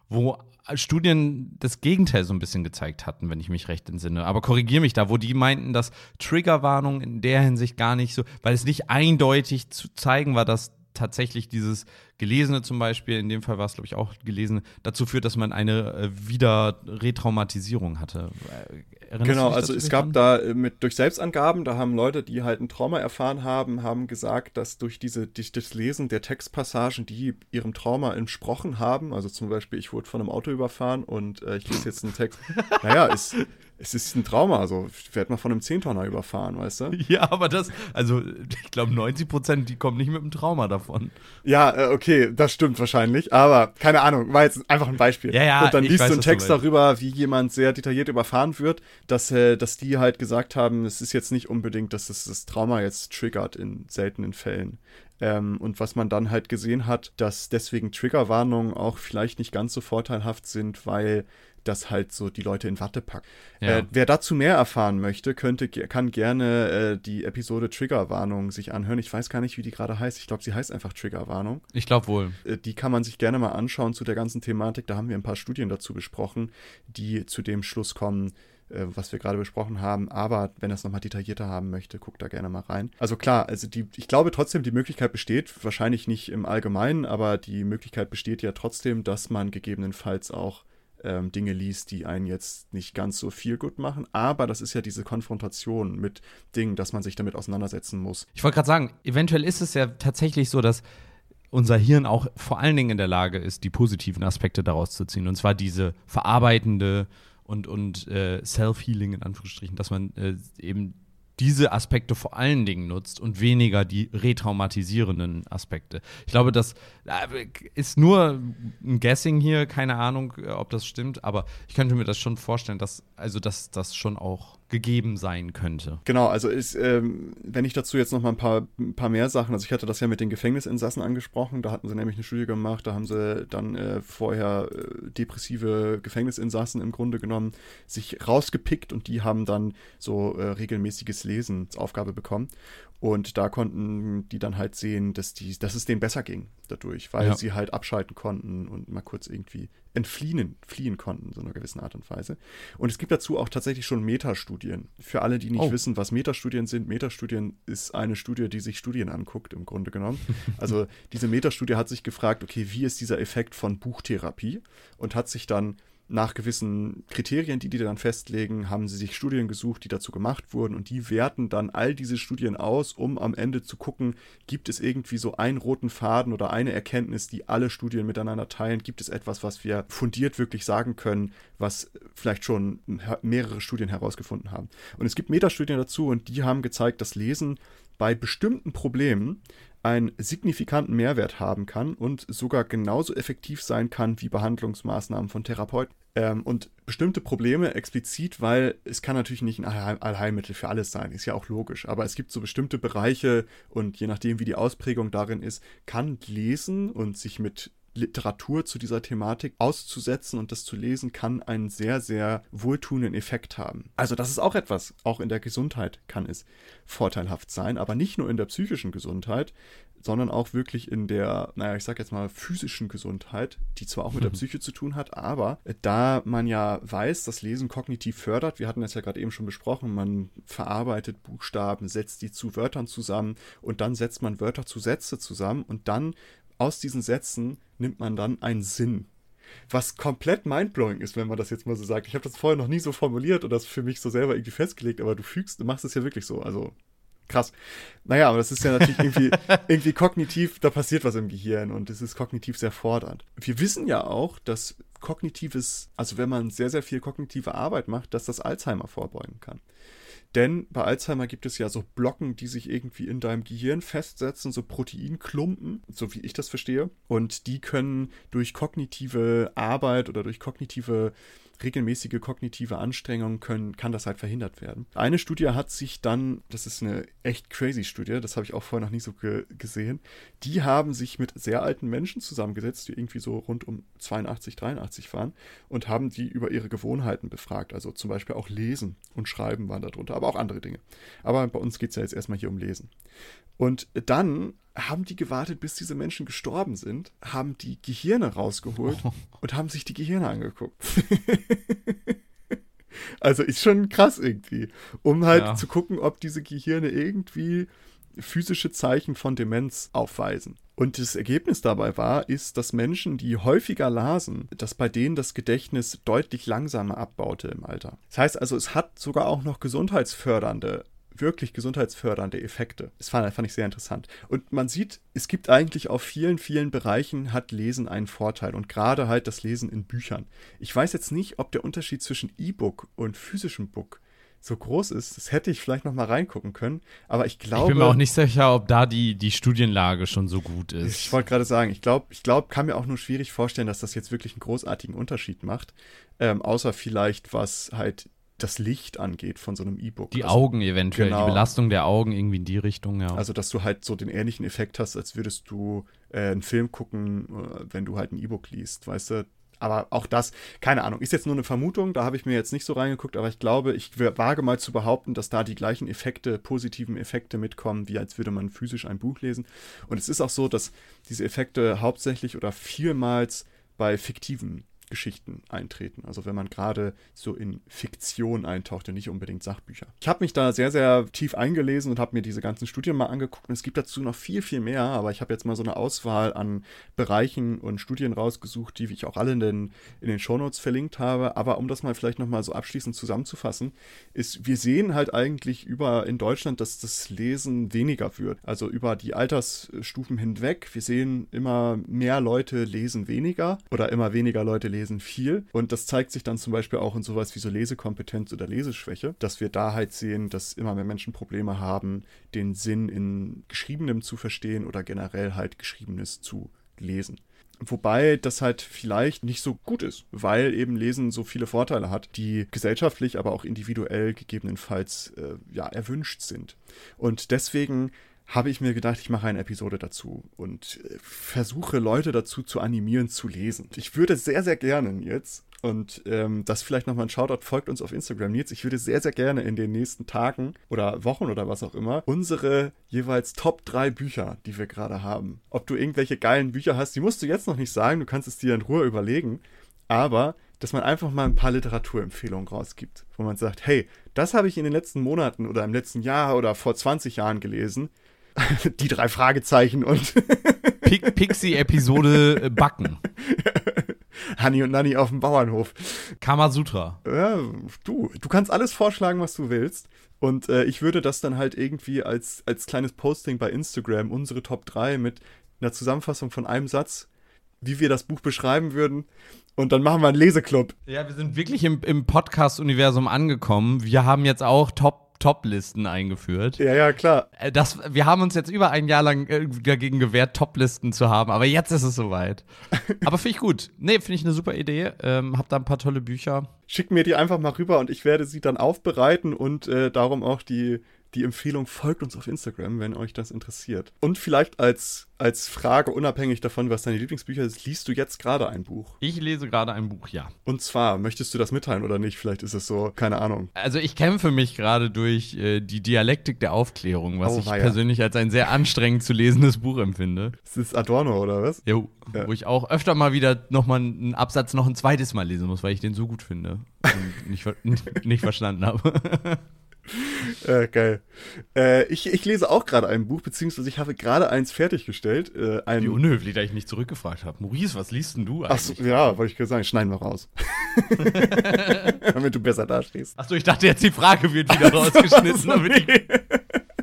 wo Studien das Gegenteil so ein bisschen gezeigt hatten, wenn ich mich recht entsinne. Aber korrigiere mich da, wo die meinten, dass Triggerwarnungen in der Hinsicht gar nicht so, weil es nicht eindeutig zu zeigen war, dass tatsächlich dieses Gelesene zum Beispiel, in dem Fall war es, glaube ich, auch gelesen, dazu führt, dass man eine äh, wieder Retraumatisierung hatte. Erinnerst genau, also es gab da äh, mit durch Selbstangaben, da haben Leute, die halt ein Trauma erfahren haben, haben gesagt, dass durch diese durch das Lesen der Textpassagen, die ihrem Trauma entsprochen haben, also zum Beispiel, ich wurde von einem Auto überfahren und äh, ich lese jetzt einen Text, naja, ist es ist ein Trauma, also ich werde mal von einem Zehntonner überfahren, weißt du? Ja, aber das, also ich glaube 90 Prozent, die kommen nicht mit einem Trauma davon. Ja, äh, okay, das stimmt wahrscheinlich, aber keine Ahnung, war jetzt einfach ein Beispiel. Ja, ja, Und dann liest weiß, du einen Text darüber, wie jemand sehr detailliert überfahren wird, dass, äh, dass die halt gesagt haben, es ist jetzt nicht unbedingt, dass es das Trauma jetzt triggert in seltenen Fällen. Ähm, und was man dann halt gesehen hat, dass deswegen Triggerwarnungen auch vielleicht nicht ganz so vorteilhaft sind, weil das halt so die Leute in Watte packt. Ja. Äh, wer dazu mehr erfahren möchte, könnte, kann gerne äh, die Episode Triggerwarnung sich anhören. Ich weiß gar nicht, wie die gerade heißt. Ich glaube, sie heißt einfach Triggerwarnung. Ich glaube wohl. Äh, die kann man sich gerne mal anschauen zu der ganzen Thematik. Da haben wir ein paar Studien dazu besprochen, die zu dem Schluss kommen, äh, was wir gerade besprochen haben. Aber wenn er es nochmal detaillierter haben möchte, guckt da gerne mal rein. Also klar, also die, ich glaube trotzdem, die Möglichkeit besteht, wahrscheinlich nicht im Allgemeinen, aber die Möglichkeit besteht ja trotzdem, dass man gegebenenfalls auch ähm, Dinge liest, die einen jetzt nicht ganz so viel gut machen. Aber das ist ja diese Konfrontation mit Dingen, dass man sich damit auseinandersetzen muss. Ich wollte gerade sagen, eventuell ist es ja tatsächlich so, dass unser Hirn auch vor allen Dingen in der Lage ist, die positiven Aspekte daraus zu ziehen. Und zwar diese verarbeitende und, und äh, Self-Healing in Anführungsstrichen, dass man äh, eben diese Aspekte vor allen Dingen nutzt und weniger die retraumatisierenden Aspekte. Ich glaube, das äh, ist nur ein Guessing hier, keine Ahnung, äh, ob das stimmt, aber ich könnte mir das schon vorstellen, dass also dass das schon auch gegeben sein könnte. Genau, also ist, ähm, wenn ich dazu jetzt noch mal ein paar, ein paar mehr Sachen, also ich hatte das ja mit den Gefängnisinsassen angesprochen, da hatten sie nämlich eine Studie gemacht, da haben sie dann äh, vorher äh, depressive Gefängnisinsassen im Grunde genommen sich rausgepickt und die haben dann so äh, regelmäßiges Lesen als Aufgabe bekommen. Und da konnten die dann halt sehen, dass, die, dass es denen besser ging dadurch, weil ja. sie halt abschalten konnten und mal kurz irgendwie entfliehen fliehen konnten, so einer gewissen Art und Weise. Und es gibt dazu auch tatsächlich schon Metastudien. Für alle, die nicht oh. wissen, was Metastudien sind, Metastudien ist eine Studie, die sich Studien anguckt, im Grunde genommen. Also diese Metastudie hat sich gefragt, okay, wie ist dieser Effekt von Buchtherapie? Und hat sich dann nach gewissen Kriterien, die die dann festlegen, haben sie sich Studien gesucht, die dazu gemacht wurden und die werten dann all diese Studien aus, um am Ende zu gucken, gibt es irgendwie so einen roten Faden oder eine Erkenntnis, die alle Studien miteinander teilen, gibt es etwas, was wir fundiert wirklich sagen können, was vielleicht schon mehrere Studien herausgefunden haben. Und es gibt Metastudien dazu und die haben gezeigt, dass Lesen bei bestimmten Problemen einen signifikanten Mehrwert haben kann und sogar genauso effektiv sein kann wie Behandlungsmaßnahmen von Therapeuten. Ähm, und bestimmte Probleme explizit, weil es kann natürlich nicht ein Allheilmittel für alles sein, ist ja auch logisch, aber es gibt so bestimmte Bereiche und je nachdem, wie die Ausprägung darin ist, kann Lesen und sich mit Literatur zu dieser Thematik auszusetzen und das zu lesen, kann einen sehr, sehr wohltuenden Effekt haben. Also das ist auch etwas, auch in der Gesundheit kann es vorteilhaft sein, aber nicht nur in der psychischen Gesundheit, sondern auch wirklich in der, naja, ich sag jetzt mal physischen Gesundheit, die zwar auch mit der mhm. Psyche zu tun hat, aber da man ja weiß, dass Lesen kognitiv fördert, wir hatten das ja gerade eben schon besprochen, man verarbeitet Buchstaben, setzt die zu Wörtern zusammen und dann setzt man Wörter zu Sätze zusammen und dann aus diesen Sätzen nimmt man dann einen Sinn. Was komplett mindblowing ist, wenn man das jetzt mal so sagt. Ich habe das vorher noch nie so formuliert und das für mich so selber irgendwie festgelegt, aber du fügst, du machst es ja wirklich so. Also krass. Naja, aber das ist ja natürlich irgendwie, irgendwie kognitiv, da passiert was im Gehirn und es ist kognitiv sehr fordernd. Wir wissen ja auch, dass kognitives, also wenn man sehr, sehr viel kognitive Arbeit macht, dass das Alzheimer vorbeugen kann. Denn bei Alzheimer gibt es ja so Blocken, die sich irgendwie in deinem Gehirn festsetzen, so Proteinklumpen, so wie ich das verstehe. Und die können durch kognitive Arbeit oder durch kognitive regelmäßige kognitive Anstrengungen können, kann das halt verhindert werden. Eine Studie hat sich dann, das ist eine echt crazy Studie, das habe ich auch vorher noch nie so ge gesehen, die haben sich mit sehr alten Menschen zusammengesetzt, die irgendwie so rund um 82, 83 waren und haben die über ihre Gewohnheiten befragt. Also zum Beispiel auch Lesen und Schreiben waren darunter, aber auch andere Dinge. Aber bei uns geht es ja jetzt erstmal hier um Lesen. Und dann haben die gewartet, bis diese Menschen gestorben sind, haben die Gehirne rausgeholt oh. und haben sich die Gehirne angeguckt. also ist schon krass irgendwie, um halt ja. zu gucken, ob diese Gehirne irgendwie physische Zeichen von Demenz aufweisen. Und das Ergebnis dabei war, ist, dass Menschen, die häufiger lasen, dass bei denen das Gedächtnis deutlich langsamer abbaute im Alter. Das heißt also, es hat sogar auch noch gesundheitsfördernde wirklich gesundheitsfördernde Effekte. Das fand, fand ich sehr interessant. Und man sieht, es gibt eigentlich auf vielen, vielen Bereichen hat Lesen einen Vorteil und gerade halt das Lesen in Büchern. Ich weiß jetzt nicht, ob der Unterschied zwischen E-Book und physischem Book so groß ist. Das hätte ich vielleicht noch mal reingucken können, aber ich glaube. Ich bin mir auch nicht sicher, ob da die, die Studienlage schon so gut ist. Ich wollte gerade sagen, ich glaube, ich glaube, kann mir auch nur schwierig vorstellen, dass das jetzt wirklich einen großartigen Unterschied macht. Ähm, außer vielleicht, was halt das Licht angeht von so einem E-Book. Die also, Augen eventuell, genau. die Belastung der Augen irgendwie in die Richtung, ja. Also, dass du halt so den ähnlichen Effekt hast, als würdest du äh, einen Film gucken, äh, wenn du halt ein E-Book liest, weißt du? Aber auch das, keine Ahnung, ist jetzt nur eine Vermutung, da habe ich mir jetzt nicht so reingeguckt, aber ich glaube, ich wage mal zu behaupten, dass da die gleichen Effekte, positiven Effekte mitkommen, wie als würde man physisch ein Buch lesen. Und es ist auch so, dass diese Effekte hauptsächlich oder vielmals bei fiktiven Geschichten eintreten. Also wenn man gerade so in Fiktion eintaucht und nicht unbedingt Sachbücher. Ich habe mich da sehr, sehr tief eingelesen und habe mir diese ganzen Studien mal angeguckt. Und es gibt dazu noch viel, viel mehr, aber ich habe jetzt mal so eine Auswahl an Bereichen und Studien rausgesucht, die ich auch alle in den, in den Shownotes verlinkt habe. Aber um das mal vielleicht nochmal so abschließend zusammenzufassen, ist, wir sehen halt eigentlich über in Deutschland, dass das Lesen weniger wird. Also über die Altersstufen hinweg. Wir sehen immer mehr Leute lesen weniger oder immer weniger Leute lesen lesen viel. Und das zeigt sich dann zum Beispiel auch in sowas wie so Lesekompetenz oder Leseschwäche, dass wir da halt sehen, dass immer mehr Menschen Probleme haben, den Sinn in Geschriebenem zu verstehen oder generell halt Geschriebenes zu lesen. Wobei das halt vielleicht nicht so gut ist, weil eben Lesen so viele Vorteile hat, die gesellschaftlich, aber auch individuell gegebenenfalls äh, ja, erwünscht sind. Und deswegen habe ich mir gedacht, ich mache eine Episode dazu und äh, versuche Leute dazu zu animieren zu lesen. Ich würde sehr, sehr gerne jetzt Und ähm, das vielleicht nochmal ein Shoutout, folgt uns auf Instagram. Nils, ich würde sehr, sehr gerne in den nächsten Tagen oder Wochen oder was auch immer unsere jeweils Top 3 Bücher, die wir gerade haben. Ob du irgendwelche geilen Bücher hast, die musst du jetzt noch nicht sagen, du kannst es dir in Ruhe überlegen. Aber dass man einfach mal ein paar Literaturempfehlungen rausgibt, wo man sagt, hey, das habe ich in den letzten Monaten oder im letzten Jahr oder vor 20 Jahren gelesen. Die drei Fragezeichen und Pixie-Episode äh, Backen. Hanni und Nanni auf dem Bauernhof. Kamasutra. Ja, du, du kannst alles vorschlagen, was du willst. Und äh, ich würde das dann halt irgendwie als, als kleines Posting bei Instagram, unsere Top 3 mit einer Zusammenfassung von einem Satz, wie wir das Buch beschreiben würden. Und dann machen wir einen Leseclub. Ja, wir sind wirklich im, im Podcast-Universum angekommen. Wir haben jetzt auch Top Top-Listen eingeführt. Ja, ja, klar. Äh, das, wir haben uns jetzt über ein Jahr lang äh, dagegen gewehrt, Top-Listen zu haben, aber jetzt ist es soweit. aber finde ich gut. Nee, finde ich eine super Idee. Ähm, hab da ein paar tolle Bücher. Schick mir die einfach mal rüber und ich werde sie dann aufbereiten und äh, darum auch die die Empfehlung, folgt uns auf Instagram, wenn euch das interessiert. Und vielleicht als, als Frage, unabhängig davon, was deine Lieblingsbücher sind, liest du jetzt gerade ein Buch? Ich lese gerade ein Buch, ja. Und zwar, möchtest du das mitteilen oder nicht? Vielleicht ist es so, keine Ahnung. Also ich kämpfe mich gerade durch äh, die Dialektik der Aufklärung, was oh, ich weia. persönlich als ein sehr anstrengend zu lesendes Buch empfinde. Das ist Adorno, oder was? Jo, ja. wo ich auch öfter mal wieder nochmal einen Absatz noch ein zweites Mal lesen muss, weil ich den so gut finde und nicht, nicht verstanden habe. äh, geil. Äh, ich, ich lese auch gerade ein Buch, beziehungsweise ich habe gerade eins fertiggestellt. Äh, ein Wie unhöflich, dass ich nicht zurückgefragt habe. Maurice, was liest denn du eigentlich? Achso, ja, wollte ich gerade sagen, schneiden wir raus. damit du besser dastehst. Achso, ich dachte jetzt, die Frage wird wieder rausgeschnitten, damit ich,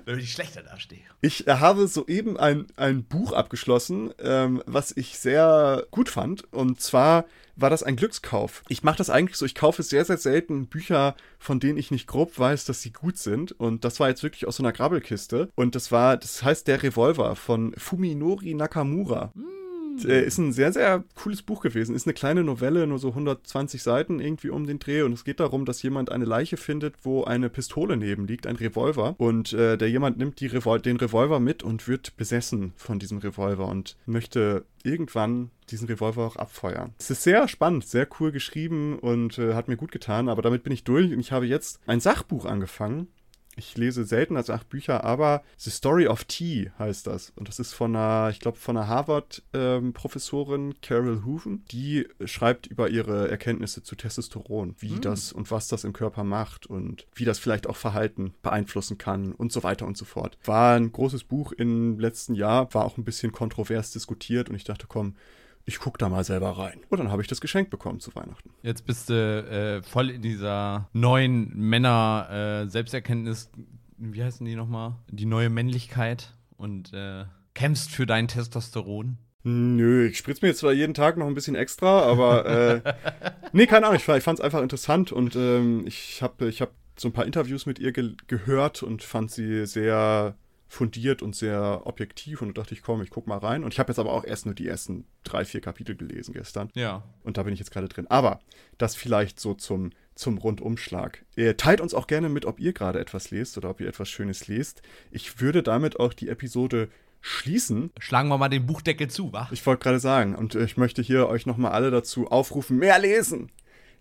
damit ich schlechter dastehe. Ich habe soeben ein, ein Buch abgeschlossen, ähm, was ich sehr gut fand. Und zwar war das ein Glückskauf. Ich mache das eigentlich so, ich kaufe sehr, sehr selten Bücher, von denen ich nicht grob weiß, dass sie gut sind. Und das war jetzt wirklich aus so einer Grabbelkiste. Und das war, das heißt Der Revolver von Fuminori Nakamura. Mm äh, ist ein sehr, sehr cooles Buch gewesen. Ist eine kleine Novelle, nur so 120 Seiten irgendwie um den Dreh. Und es geht darum, dass jemand eine Leiche findet, wo eine Pistole neben liegt, ein Revolver. Und äh, der jemand nimmt Revol den Revolver mit und wird besessen von diesem Revolver und möchte irgendwann diesen Revolver auch abfeuern. Es ist sehr spannend, sehr cool geschrieben und äh, hat mir gut getan, aber damit bin ich durch und ich habe jetzt ein Sachbuch angefangen ich lese selten als acht Bücher, aber The Story of Tea heißt das. Und das ist von einer, ich glaube, von einer Harvard-Professorin, ähm, Carol Hooven. Die schreibt über ihre Erkenntnisse zu Testosteron, wie mhm. das und was das im Körper macht und wie das vielleicht auch Verhalten beeinflussen kann und so weiter und so fort. War ein großes Buch im letzten Jahr, war auch ein bisschen kontrovers diskutiert und ich dachte, komm, ich gucke da mal selber rein. Und dann habe ich das geschenkt bekommen zu Weihnachten. Jetzt bist du äh, voll in dieser neuen Männer-Selbsterkenntnis, äh, wie heißen die nochmal? Die neue Männlichkeit und äh, kämpfst für dein Testosteron. Nö, ich spritze mir jetzt zwar jeden Tag noch ein bisschen extra, aber äh, nee, keine Ahnung, ich, ich fand es einfach interessant und ähm, ich habe ich hab so ein paar Interviews mit ihr ge gehört und fand sie sehr fundiert und sehr objektiv und da dachte ich, komm, ich guck mal rein. Und ich habe jetzt aber auch erst nur die ersten drei, vier Kapitel gelesen gestern. Ja. Und da bin ich jetzt gerade drin. Aber das vielleicht so zum, zum Rundumschlag. Ihr teilt uns auch gerne mit, ob ihr gerade etwas lest oder ob ihr etwas Schönes lest. Ich würde damit auch die Episode schließen. Schlagen wir mal den Buchdeckel zu, wa? Ich wollte gerade sagen, und ich möchte hier euch nochmal alle dazu aufrufen, mehr lesen.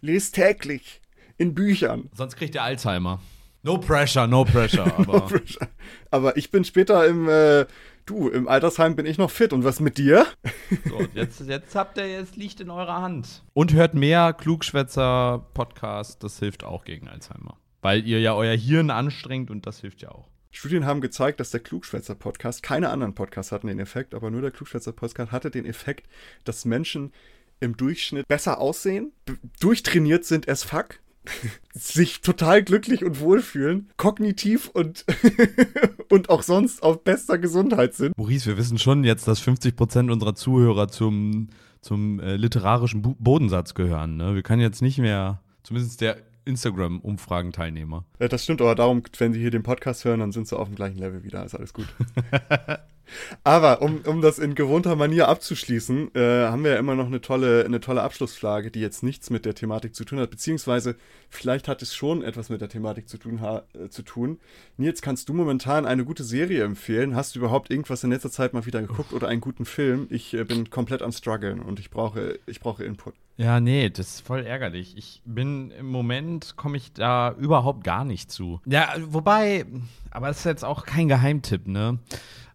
Lest täglich in Büchern. Sonst kriegt ihr Alzheimer. No pressure, no pressure. Aber, no pressure. aber ich bin später im, äh, du, im Altersheim bin ich noch fit. Und was mit dir? So, jetzt, jetzt habt ihr, jetzt liegt in eurer Hand. Und hört mehr Klugschwätzer-Podcast, das hilft auch gegen Alzheimer. Weil ihr ja euer Hirn anstrengt und das hilft ja auch. Studien haben gezeigt, dass der Klugschwätzer-Podcast, keine anderen Podcasts hatten den Effekt, aber nur der Klugschwätzer-Podcast hatte den Effekt, dass Menschen im Durchschnitt besser aussehen, durchtrainiert sind as fuck sich total glücklich und wohlfühlen, kognitiv und, und auch sonst auf bester Gesundheit sind. Maurice, wir wissen schon jetzt, dass 50 Prozent unserer Zuhörer zum, zum äh, literarischen Bu Bodensatz gehören. Ne? Wir können jetzt nicht mehr, zumindest der Instagram-Umfragen-Teilnehmer. Ja, das stimmt, aber darum, wenn sie hier den Podcast hören, dann sind sie auf dem gleichen Level wieder. Ist alles gut. Aber um, um das in gewohnter Manier abzuschließen, äh, haben wir ja immer noch eine tolle, eine tolle Abschlussfrage, die jetzt nichts mit der Thematik zu tun hat, beziehungsweise vielleicht hat es schon etwas mit der Thematik zu tun. Äh, zu tun. Nils, kannst du momentan eine gute Serie empfehlen? Hast du überhaupt irgendwas in letzter Zeit mal wieder geguckt oder einen guten Film? Ich äh, bin komplett am struggeln und ich brauche, ich brauche Input. Ja, nee, das ist voll ärgerlich. Ich bin im Moment, komme ich da überhaupt gar nicht zu. Ja, wobei, aber es ist jetzt auch kein Geheimtipp, ne?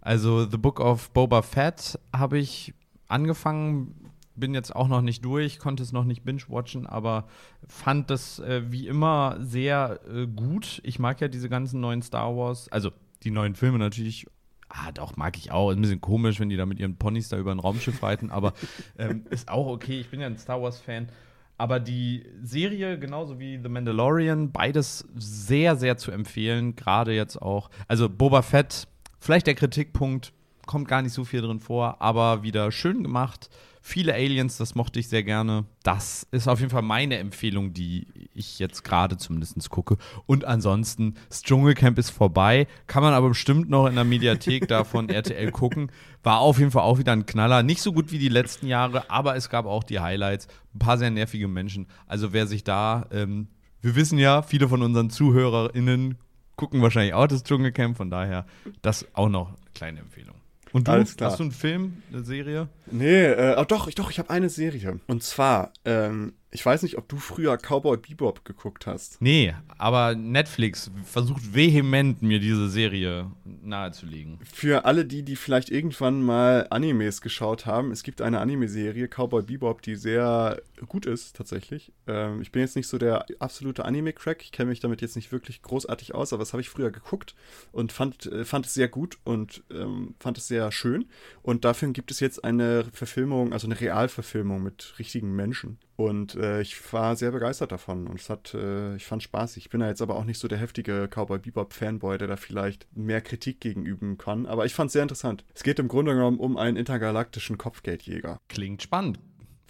Also The Book of Boba Fett habe ich angefangen, bin jetzt auch noch nicht durch, konnte es noch nicht binge-watchen, aber fand das äh, wie immer sehr äh, gut. Ich mag ja diese ganzen neuen Star Wars, also die neuen Filme natürlich. Ah, doch, mag ich auch. Ist ein bisschen komisch, wenn die da mit ihren Ponys da über ein Raumschiff reiten, aber ähm, ist auch okay. Ich bin ja ein Star Wars-Fan. Aber die Serie, genauso wie The Mandalorian, beides sehr, sehr zu empfehlen. Gerade jetzt auch. Also Boba Fett Vielleicht der Kritikpunkt, kommt gar nicht so viel drin vor, aber wieder schön gemacht. Viele Aliens, das mochte ich sehr gerne. Das ist auf jeden Fall meine Empfehlung, die ich jetzt gerade zumindest gucke. Und ansonsten, das Dschungelcamp ist vorbei. Kann man aber bestimmt noch in der Mediathek da von RTL gucken. War auf jeden Fall auch wieder ein Knaller. Nicht so gut wie die letzten Jahre, aber es gab auch die Highlights. Ein paar sehr nervige Menschen. Also wer sich da, ähm, wir wissen ja, viele von unseren ZuhörerInnen gucken wahrscheinlich auch das Dschungelcamp, von daher das auch noch eine kleine Empfehlung. Und du, Alles klar. hast du einen Film, eine Serie? Nee, äh, oh doch, ich, doch, ich habe eine Serie. Und zwar ähm, ich weiß nicht, ob du früher Cowboy Bebop geguckt hast. Nee, aber Netflix versucht vehement, mir diese Serie nahezulegen. Für alle die, die vielleicht irgendwann mal Animes geschaut haben, es gibt eine Anime-Serie, Cowboy Bebop, die sehr gut ist, tatsächlich. Ähm, ich bin jetzt nicht so der absolute Anime-Crack, ich kenne mich damit jetzt nicht wirklich großartig aus, aber das habe ich früher geguckt und fand, äh, fand es sehr gut und ähm, fand es sehr schön. Und dafür gibt es jetzt eine Verfilmung, also eine Realverfilmung mit richtigen Menschen. Und äh, ich war sehr begeistert davon und es hat, äh, ich fand spaßig. Ich bin ja jetzt aber auch nicht so der heftige Cowboy Bebop Fanboy, der da vielleicht mehr Kritik gegenüben kann. Aber ich fand es sehr interessant. Es geht im Grunde genommen um einen intergalaktischen Kopfgeldjäger. Klingt spannend.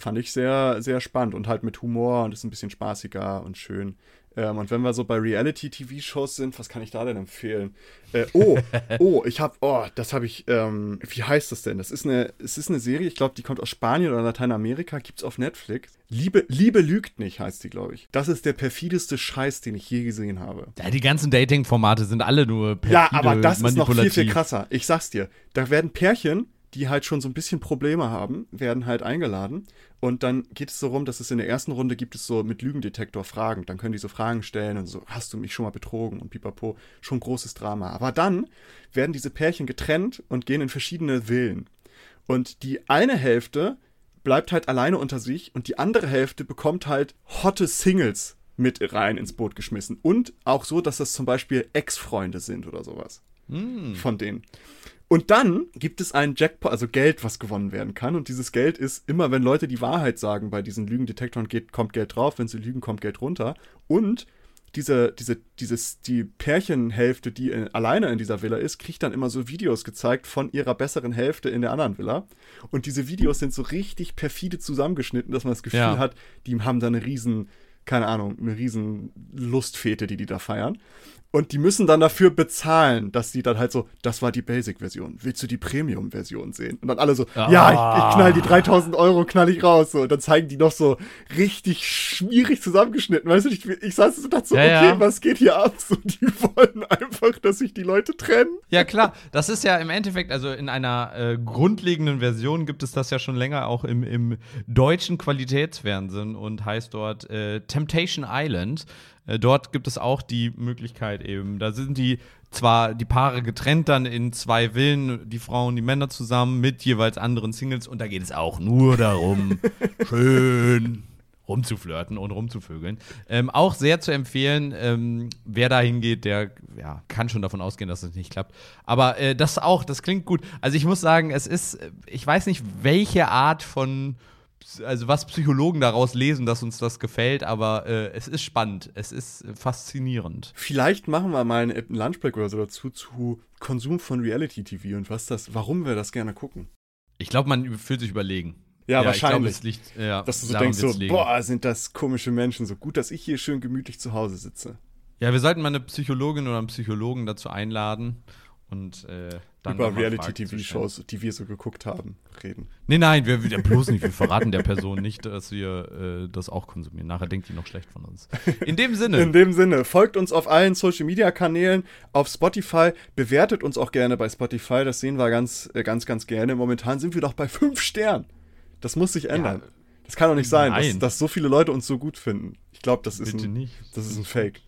Fand ich sehr, sehr spannend und halt mit Humor und ist ein bisschen spaßiger und schön. Ähm, und wenn wir so bei Reality-TV-Shows sind, was kann ich da denn empfehlen? Äh, oh, oh, ich habe, oh, das habe ich, ähm, wie heißt das denn? Das ist eine, es ist eine Serie, ich glaube, die kommt aus Spanien oder Lateinamerika, gibt's auf Netflix. Liebe, Liebe lügt nicht, heißt die, glaube ich. Das ist der perfideste Scheiß, den ich je gesehen habe. Ja, die ganzen Dating-Formate sind alle nur perfide, Ja, aber das ist noch viel, viel krasser. Ich sag's dir. Da werden Pärchen die halt schon so ein bisschen Probleme haben, werden halt eingeladen. Und dann geht es so rum, dass es in der ersten Runde gibt es so mit Lügendetektor Fragen. Dann können die so Fragen stellen und so, hast du mich schon mal betrogen und pipapo. Schon großes Drama. Aber dann werden diese Pärchen getrennt und gehen in verschiedene Villen. Und die eine Hälfte bleibt halt alleine unter sich und die andere Hälfte bekommt halt hotte Singles mit rein ins Boot geschmissen. Und auch so, dass das zum Beispiel Ex-Freunde sind oder sowas. Mm. Von denen. Und dann gibt es einen Jackpot, also Geld, was gewonnen werden kann. Und dieses Geld ist immer, wenn Leute die Wahrheit sagen bei diesen Lügendetektoren, geht, kommt Geld drauf, wenn sie lügen, kommt Geld runter. Und diese, diese, dieses, die Pärchenhälfte, die in, alleine in dieser Villa ist, kriegt dann immer so Videos gezeigt von ihrer besseren Hälfte in der anderen Villa. Und diese Videos sind so richtig perfide zusammengeschnitten, dass man das Gefühl ja. hat, die haben da eine riesen, keine Ahnung, eine riesen Lustfete, die die da feiern. Und die müssen dann dafür bezahlen, dass sie dann halt so, das war die Basic-Version. Willst du die Premium-Version sehen? Und dann alle so, ah. ja, ich, ich, knall die 3000 Euro, knall ich raus. So. Und dann zeigen die noch so richtig schwierig zusammengeschnitten. Weißt du, ich, ich saß so und dachte so, ja, okay, ja. was geht hier ab? So, die wollen einfach, dass sich die Leute trennen. Ja, klar. Das ist ja im Endeffekt, also in einer äh, grundlegenden Version gibt es das ja schon länger auch im, im deutschen Qualitätsfernsehen und heißt dort äh, Temptation Island. Äh, dort gibt es auch die Möglichkeit eben, da sind die zwar die Paare getrennt dann in zwei Villen, die Frauen, die Männer zusammen mit jeweils anderen Singles und da geht es auch nur darum, schön rumzuflirten und rumzuvögeln. Ähm, auch sehr zu empfehlen, ähm, wer da hingeht, der ja, kann schon davon ausgehen, dass es nicht klappt. Aber äh, das auch, das klingt gut. Also ich muss sagen, es ist, ich weiß nicht, welche Art von also was Psychologen daraus lesen, dass uns das gefällt, aber äh, es ist spannend, es ist faszinierend. Vielleicht machen wir mal einen Lunchbreak oder so dazu zu Konsum von Reality TV und was das, warum wir das gerne gucken. Ich glaube, man fühlt sich überlegen. Ja, ja wahrscheinlich. Glaub, liegt, ja, dass du so denkst, so, boah, sind das komische Menschen, so gut, dass ich hier schön gemütlich zu Hause sitze. Ja, wir sollten mal eine Psychologin oder einen Psychologen dazu einladen und äh, dann über Reality-TV-Shows, die wir so geguckt haben, reden. Nee, nein, wir, wir bloß nicht. Wir verraten der Person nicht, dass wir äh, das auch konsumieren. Nachher denkt die noch schlecht von uns. In dem Sinne. In dem Sinne, folgt uns auf allen Social-Media-Kanälen, auf Spotify, bewertet uns auch gerne bei Spotify, das sehen wir ganz, äh, ganz, ganz gerne. Momentan sind wir doch bei fünf Sternen. Das muss sich ändern. Ja, das kann doch nicht sein, dass, dass so viele Leute uns so gut finden. Ich glaube, das ist ein, das ist ein Fake.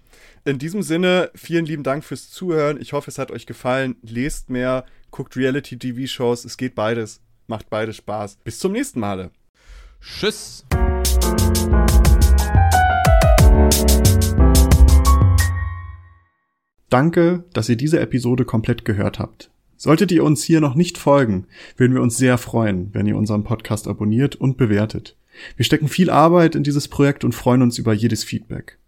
In diesem Sinne, vielen lieben Dank fürs Zuhören. Ich hoffe, es hat euch gefallen. Lest mehr, guckt Reality-TV-Shows. Es geht beides. Macht beides Spaß. Bis zum nächsten Male. Tschüss. Danke, dass ihr diese Episode komplett gehört habt. Solltet ihr uns hier noch nicht folgen, würden wir uns sehr freuen, wenn ihr unseren Podcast abonniert und bewertet. Wir stecken viel Arbeit in dieses Projekt und freuen uns über jedes Feedback.